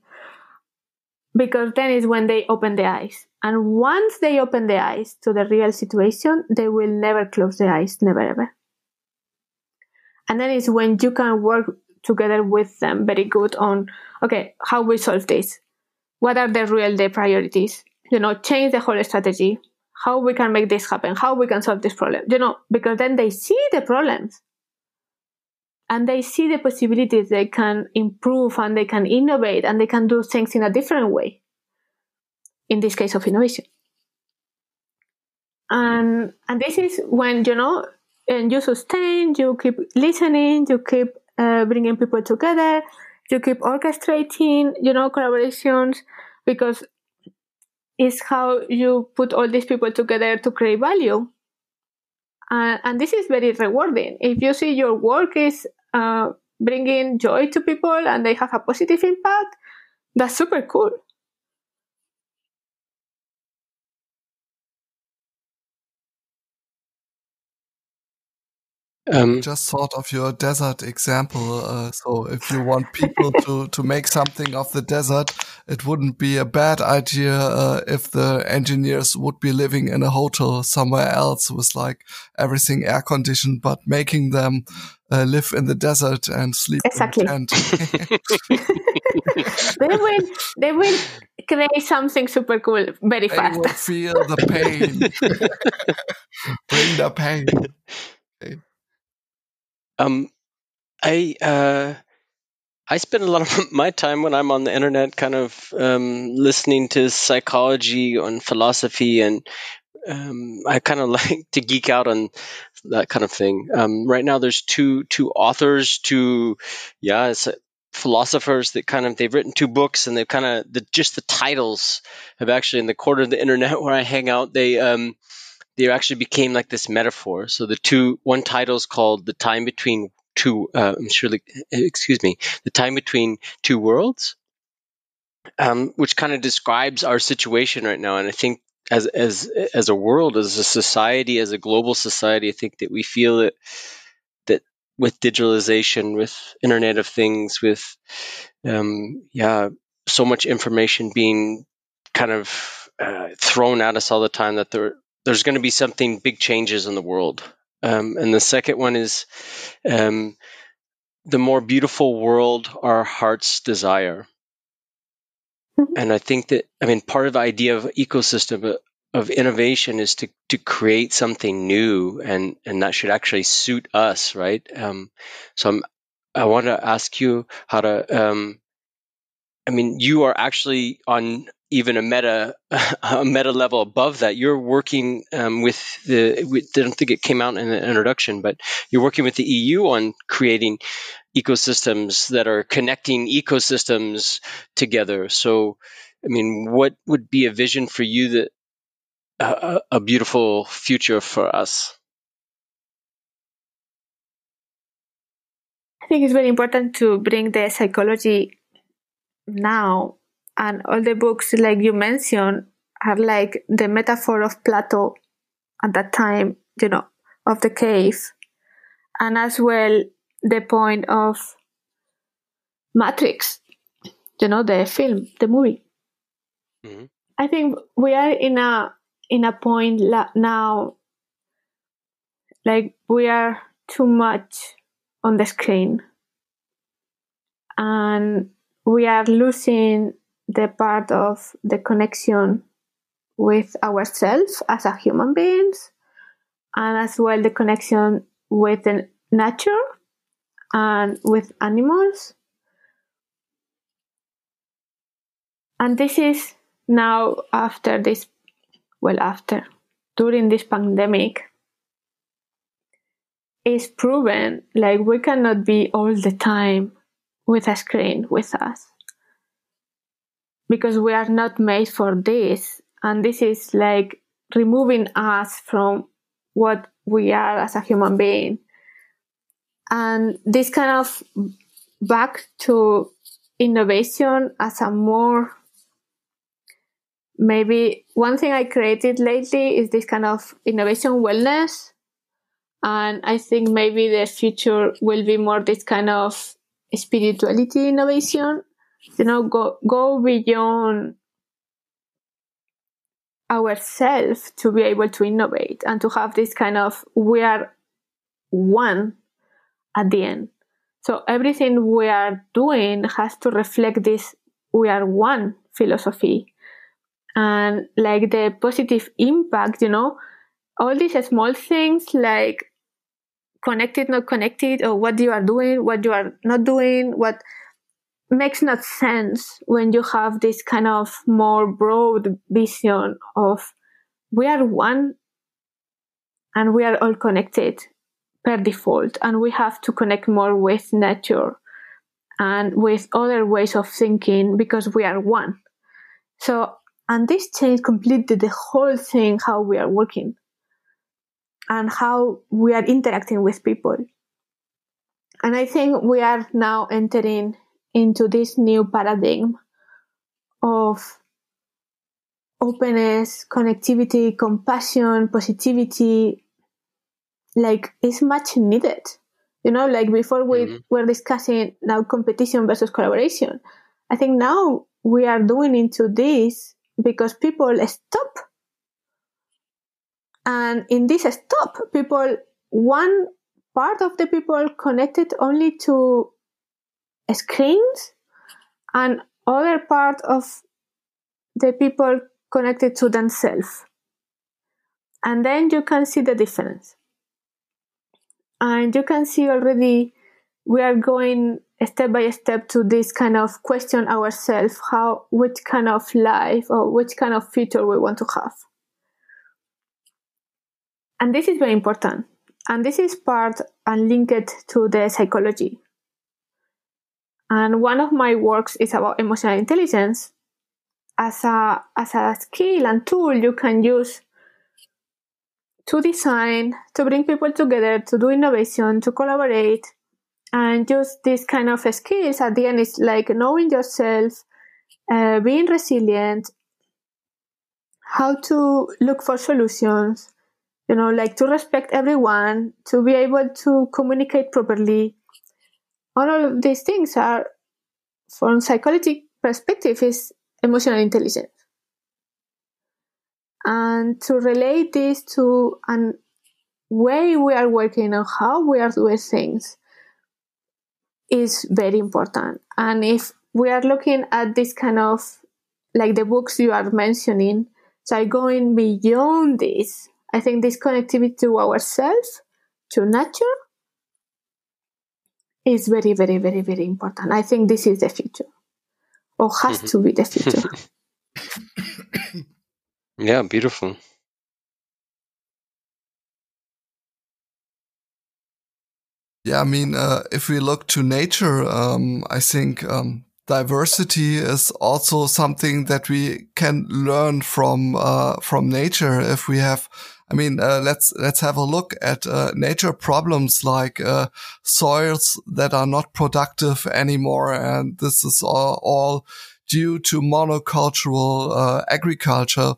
because then is when they open the eyes. And once they open the eyes to the real situation, they will never close the eyes, never ever. And then is when you can work together with them very good on, okay, how we solve this? What are the real day priorities? you know, change the whole strategy, how we can make this happen, how we can solve this problem, you know, because then they see the problems and they see the possibilities they can improve and they can innovate and they can do things in a different way. In this case of innovation. And, and this is when, you know, and you sustain, you keep listening, you keep uh, bringing people together, you keep orchestrating, you know, collaborations, because it's how you put all these people together to create value. Uh, and this is very rewarding. If you see your work is uh, bringing joy to people and they have a positive impact, that's super cool. Um, just thought of your desert example. Uh, so if you want people to, to make something of the desert, it wouldn't be a bad idea uh, if the engineers would be living in a hotel somewhere else with like everything air conditioned, but making them uh, live in the desert and sleep exactly. in they will they will create something super cool very they fast. Will feel the pain. Bring the pain. Um, I uh, I spend a lot of my time when I'm on the internet, kind of um, listening to psychology and philosophy, and um, I kind of like to geek out on that kind of thing. Um, right now, there's two two authors, two yeah, it's, uh, philosophers that kind of they've written two books, and they've kind of the, just the titles have actually in the corner of the internet where I hang out. They um, they actually became like this metaphor. So the two one title is called "The Time Between Two." Uh, I'm surely, excuse me, "The Time Between Two Worlds," um, which kind of describes our situation right now. And I think as as as a world, as a society, as a global society, I think that we feel that that with digitalization, with Internet of Things, with um, yeah, so much information being kind of uh, thrown at us all the time that there there's going to be something big changes in the world. Um, and the second one is um, the more beautiful world our hearts desire. Mm-hmm. And I think that, I mean, part of the idea of ecosystem uh, of innovation is to, to create something new and, and that should actually suit us, right? Um, so I'm, I want to ask you how to, um, I mean, you are actually on even a meta a meta level above that. You're working um, with the. I don't think it came out in the introduction, but you're working with the EU on creating ecosystems that are connecting ecosystems together. So, I mean, what would be a vision for you that uh, a beautiful future for us? I think it's very important to bring the psychology now and all the books like you mentioned are like the metaphor of plato at that time you know of the cave. And as well the point of matrix you know the film the movie. Mm-hmm. i think we are in a in a point now like we are too much on the screen. And we are losing the part of the connection with ourselves as a human beings and as well the connection with the nature and with animals. And this is now after this well after during this pandemic is proven like we cannot be all the time with a screen with us because we are not made for this and this is like removing us from what we are as a human being. And this kind of back to innovation as a more maybe one thing i created lately is this kind of innovation wellness. And i think maybe the future will be more this kind of spirituality innovation you know go go beyond ourselves to be able to innovate and to have this kind of we are one at the end. So everything we are doing has to reflect this we are one philosophy. And like the positive impact you know all these small things like connected not connected or what you are doing what you are not doing what makes not sense when you have this kind of more broad vision of we are one and we are all connected per default and we have to connect more with nature and with other ways of thinking because we are one. So and this changed completely the whole thing how we are working and how we are interacting with people. And i think we are now entering into this new paradigm of openness, connectivity, compassion, positivity, like is much needed. You know, like before we mm-hmm. were discussing now competition versus collaboration. I think now we are doing into this because people stop. And in this stop, people, one part of the people connected only to screens and other part of the people connected to themselves. And then you can see the difference. And you can see already we are going step by step to this kind of question ourselves how which kind of life or which kind of future we want to have. And this is very important. And this is part and linked to the psychology. And one of my works is about emotional intelligence as a as a skill and tool you can use to design, to bring people together, to do innovation, to collaborate, and use these kind of skills at the end is like knowing yourself, uh, being resilient, how to look for solutions, you know, like to respect everyone, to be able to communicate properly. All of these things are, from psychology perspective, is emotional intelligence and to relate this to an way we are working and how we are doing things is very important. And if we are looking at this kind of like the books you are mentioning, so going beyond this, I think this connectivity to ourselves, to nature, is very, very, very, very important. I think this is the future, or has mm-hmm. to be the future. Yeah, beautiful. Yeah, I mean, uh, if we look to nature, um, I think um, diversity is also something that we can learn from uh, from nature. If we have, I mean, uh, let's let's have a look at uh, nature problems like uh, soils that are not productive anymore, and this is all, all due to monocultural uh, agriculture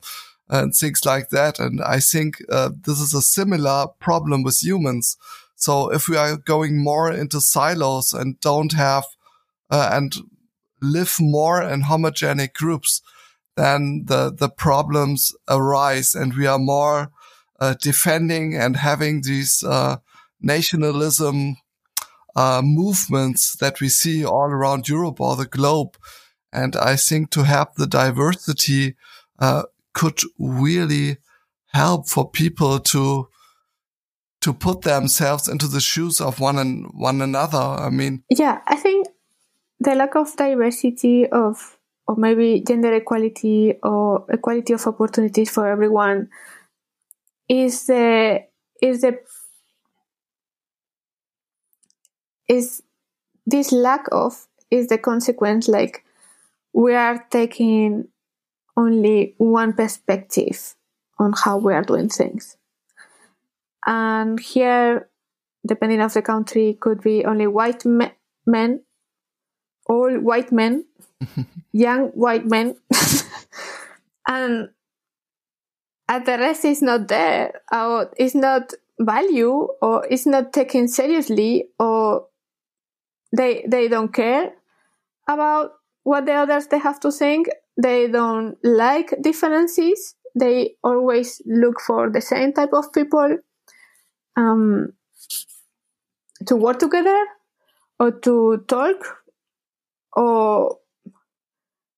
and things like that. And I think uh, this is a similar problem with humans. So if we are going more into silos and don't have uh, and live more in homogenic groups, then the the problems arise, and we are more uh, defending and having these uh, nationalism uh, movements that we see all around Europe or the globe. And I think to have the diversity uh, could really help for people to to put themselves into the shoes of one and one another. I mean, yeah, I think the lack of diversity of or maybe gender equality or equality of opportunities for everyone is the is the is this lack of is the consequence like we are taking only one perspective on how we are doing things. And here, depending of the country, could be only white me- men, all white men, young white men, and and the rest is not there, or is not value, or is not taken seriously, or they they don't care about what the others they have to think they don't like differences. They always look for the same type of people um, to work together or to talk or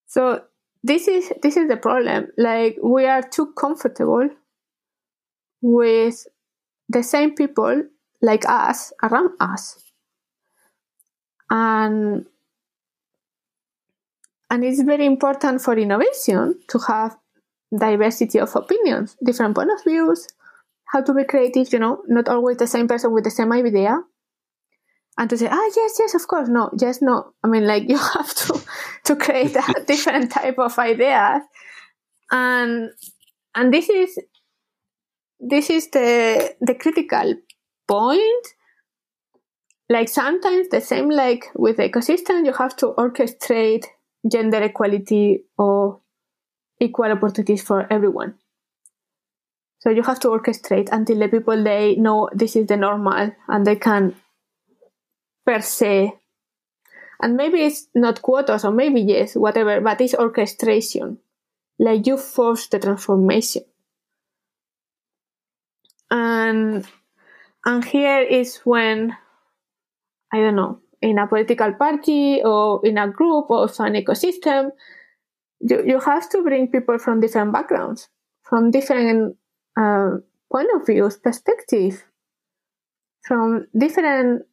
so this is this is the problem like we are too comfortable with the same people like us around us and and it's very important for innovation to have diversity of opinions, different point of views, how to be creative, you know, not always the same person with the same idea. And to say, ah, yes, yes, of course, no, just no. I mean, like you have to to create a different type of ideas, and and this is this is the the critical point. Like sometimes the same like with the ecosystem, you have to orchestrate gender equality or equal opportunities for everyone. So you have to orchestrate until the people they know this is the normal and they can per se. And maybe it's not quotas or maybe yes, whatever, but it's orchestration. Like you force the transformation. And and here is when I don't know, in a political party or in a group or an ecosystem, you, you have to bring people from different backgrounds, from different uh, point of views, perspective, from different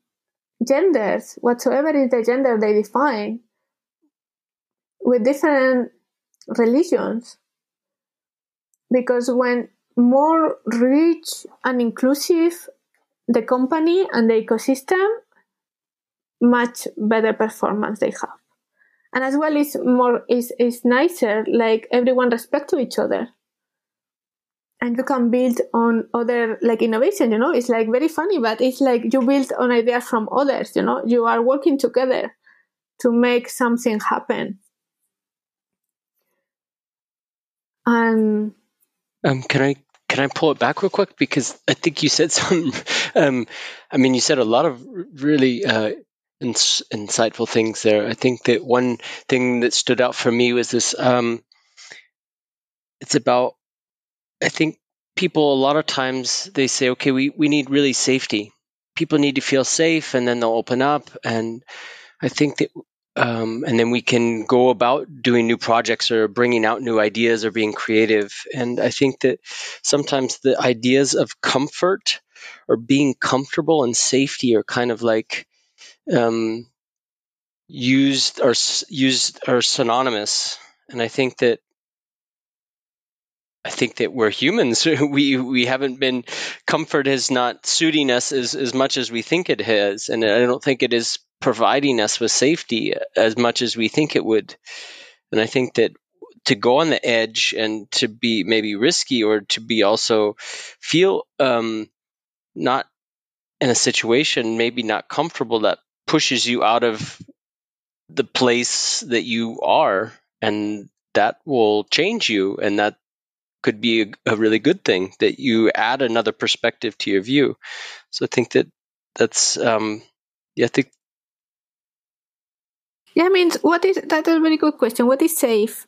genders, whatsoever is the gender they define, with different religions. Because when more rich and inclusive the company and the ecosystem, much better performance they have. And as well, it's more, is is nicer, like everyone respect to each other. And you can build on other, like innovation, you know, it's like very funny, but it's like you build on ideas from others, you know, you are working together to make something happen. And um, can I can I pull it back real quick because I think you said some. Um, I mean, you said a lot of really uh, ins- insightful things there. I think that one thing that stood out for me was this. Um, it's about. I think people a lot of times they say, okay, we we need really safety. People need to feel safe, and then they'll open up. And I think that um, and then we can go about doing new projects or bringing out new ideas or being creative. And I think that sometimes the ideas of comfort or being comfortable and safety are kind of like um, used or used or synonymous. And I think that I think that we're humans. we we haven't been comfort is not suiting us as, as much as we think it has, and I don't think it is providing us with safety as much as we think it would. And I think that to go on the edge and to be maybe risky or to be also feel um, not in a situation maybe not comfortable that pushes you out of the place that you are and that will change you and that could be a, a, really good thing that you add another perspective to your view. So i think that that's um yeah i think yeah i mean what is that's a very good question. What is safe?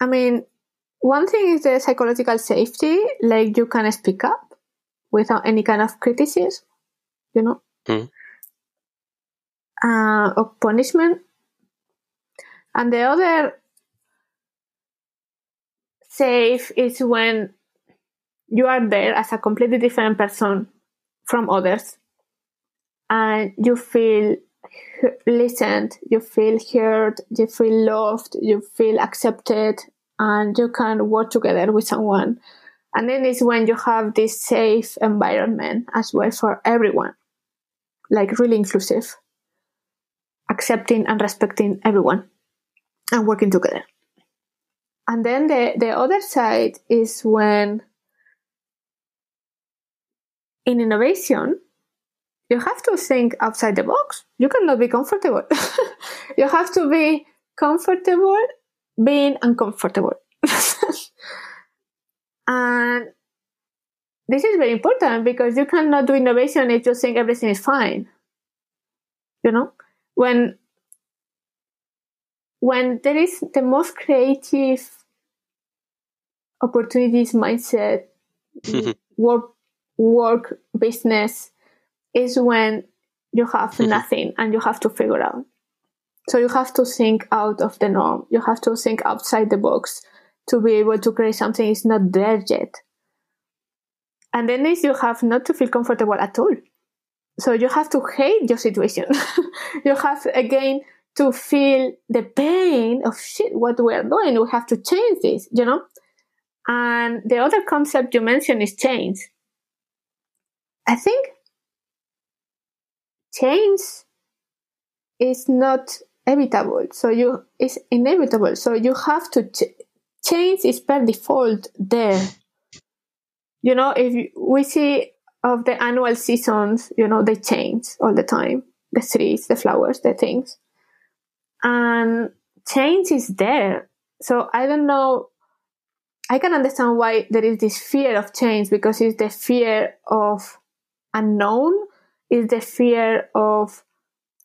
I mean one thing is the psychological safety like you can speak up without any kind of criticism you know? Mm uh, of punishment. And the other safe is when you are there as a completely different person from others and you feel listened, you feel heard, you feel loved, you feel accepted, and you can work together with someone. And then it's when you have this safe environment as well for everyone, like really inclusive accepting and respecting everyone and working together. And then the, the other side is when in innovation, you have to think outside the box. You cannot be comfortable. you have to be comfortable being uncomfortable. and this is very important because you cannot do innovation if you think everything is fine. You know? when when there is the most creative opportunities mindset work work business is when you have mm-hmm. nothing and you have to figure out so you have to think out of the norm you have to think outside the box to be able to create something is not there yet and then is you have not to feel comfortable at all so you have to hate your situation. you have again to feel the pain of shit, what we are doing. We have to change this, you know? And the other concept you mentioned is change. I think change is not evitable. So you, it's inevitable. So you have to, ch- change is per default there. You know, if we see of the annual seasons, you know, they change all the time. The trees, the flowers, the things. And change is there. So I don't know I can understand why there is this fear of change because it's the fear of unknown, it's the fear of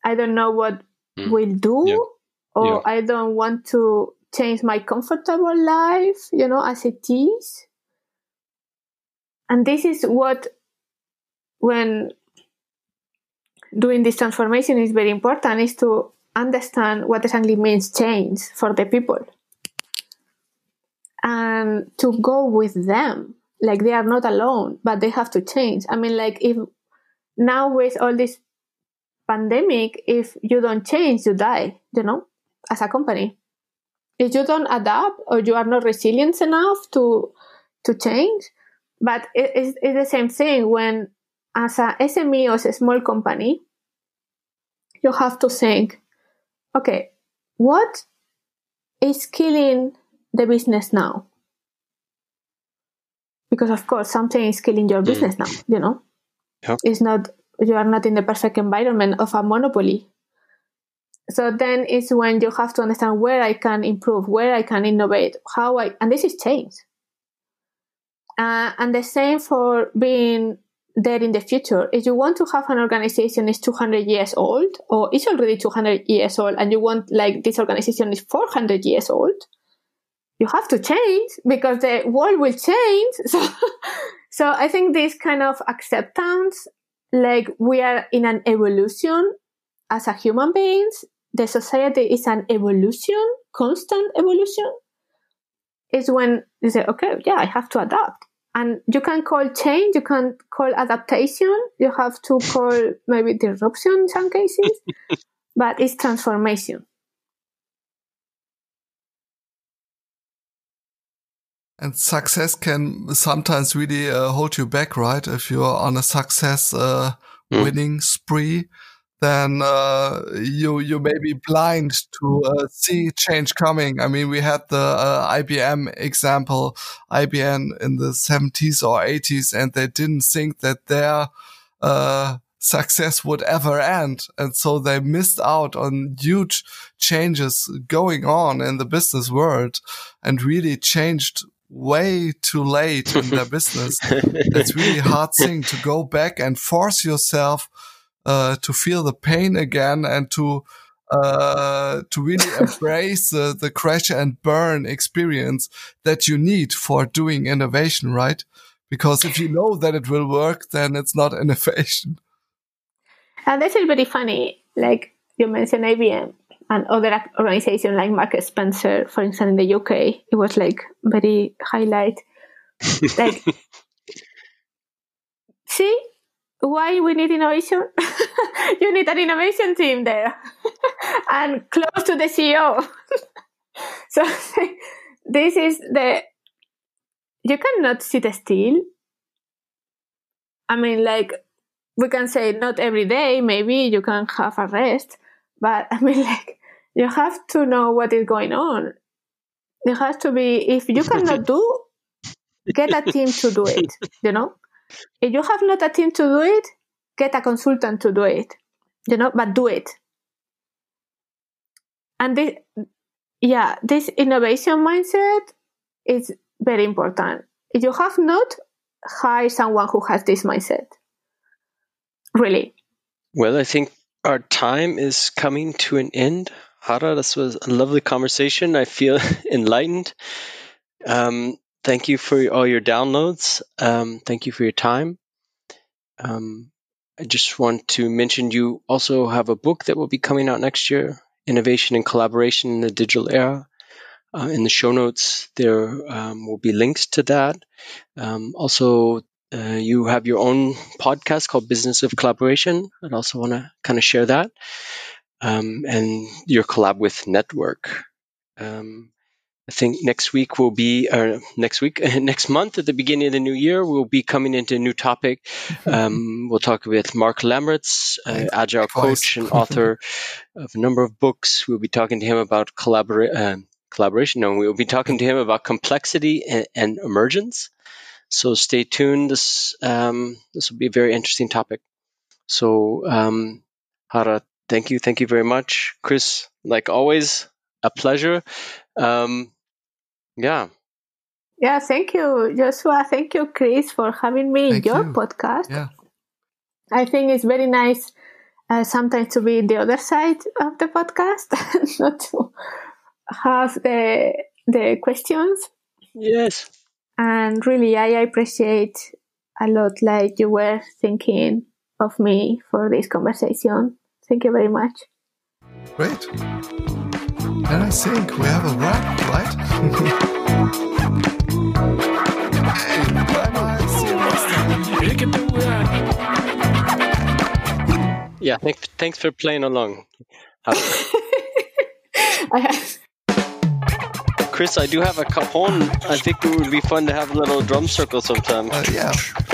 I don't know what mm. we'll do, yeah. or yeah. I don't want to change my comfortable life, you know, as it is. And this is what, when doing this transformation is very important, is to understand what exactly means change for the people and to go with them. Like they are not alone but they have to change. I mean like if now with all this pandemic if you don't change you die you know as a company. If you don't adapt or you are not resilient enough to to change but it, it's, it's the same thing when as a sme or a small company you have to think okay what is killing the business now. Because of course something is killing your mm. business now you know? Yeah. it's not you are not in the perfect environment of a monopoly. So then it's when you have to understand where i can improve where i can innovate how i and this is change uh, and the same for being there in the future. If you want to have an organization is 200 years old or it's already 200 years old and you want like this organization is 400 years old you have to change because the world will change. So so i think this kind of acceptance like we are in an evolution as a human beings. The society is an evolution constant evolution. Is when you say okay yeah i have to adapt. And you can call change you can call adaptation you have to call maybe disruption in some cases but it's transformation And success can sometimes really uh, hold you back, right? If you're on a success uh, mm. winning spree, then uh, you you may be blind to uh, see change coming. I mean, we had the uh, IBM example, IBM in the 70s or 80s, and they didn't think that their uh, success would ever end. And so they missed out on huge changes going on in the business world and really changed way too late in their business. it's really hard thing to go back and force yourself uh, to feel the pain again and to uh, to really embrace the, the crash and burn experience that you need for doing innovation, right? Because if you know that it will work, then it's not innovation. And that's is very funny. Like you mentioned IBM and other organizations like Mark Spencer, for instance, in the UK, it was like very highlight. like, see why we need innovation? you need an innovation team there and close to the CEO. so this is the you cannot sit still. I mean, like we can say not every day. Maybe you can have a rest, but I mean, like, you have to know what is going on. It has to be, if you cannot do, get a team to do it, you know? If you have not a team to do it, get a consultant to do it, you know, but do it. And this, yeah, this innovation mindset is very important. If you have not, hire someone who has this mindset. Really. Well, I think our time is coming to an end. Hara, this was a lovely conversation. I feel enlightened. Um, thank you for all your downloads. Um, thank you for your time. Um, I just want to mention you also have a book that will be coming out next year Innovation and Collaboration in the Digital Era. Uh, in the show notes, there um, will be links to that. Um, also, uh, you have your own podcast called Business of Collaboration. I'd also want to kind of share that. Um, and your collab with Network. Um, I think next week will be, or next week, next month at the beginning of the new year, we'll be coming into a new topic. Um, we'll talk with Mark Lammerts, uh, agile coach and author of a number of books. We'll be talking to him about uh, collaboration. No, we'll be talking to him about complexity and, and emergence. So stay tuned. This um, this will be a very interesting topic. So, um, Hara, thank you, thank you very much, Chris. Like always, a pleasure. Um, yeah. Yeah, thank you, Joshua. Thank you, Chris, for having me thank in your you. podcast. Yeah. I think it's very nice uh, sometimes to be the other side of the podcast, not to have the the questions. Yes. And really, I appreciate a lot like you were thinking of me for this conversation. Thank you very much. Great. And I think we have a wrap, right? hey, bye bye. See you next time. Yeah, thanks, thanks for playing along. Chris, I do have a cajon. I think it would be fun to have a little drum circle sometime. Uh, yeah,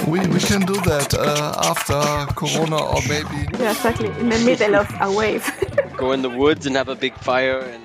we, we can do that uh, after Corona or maybe. Yeah, exactly. In the middle of a wave. Go in the woods and have a big fire and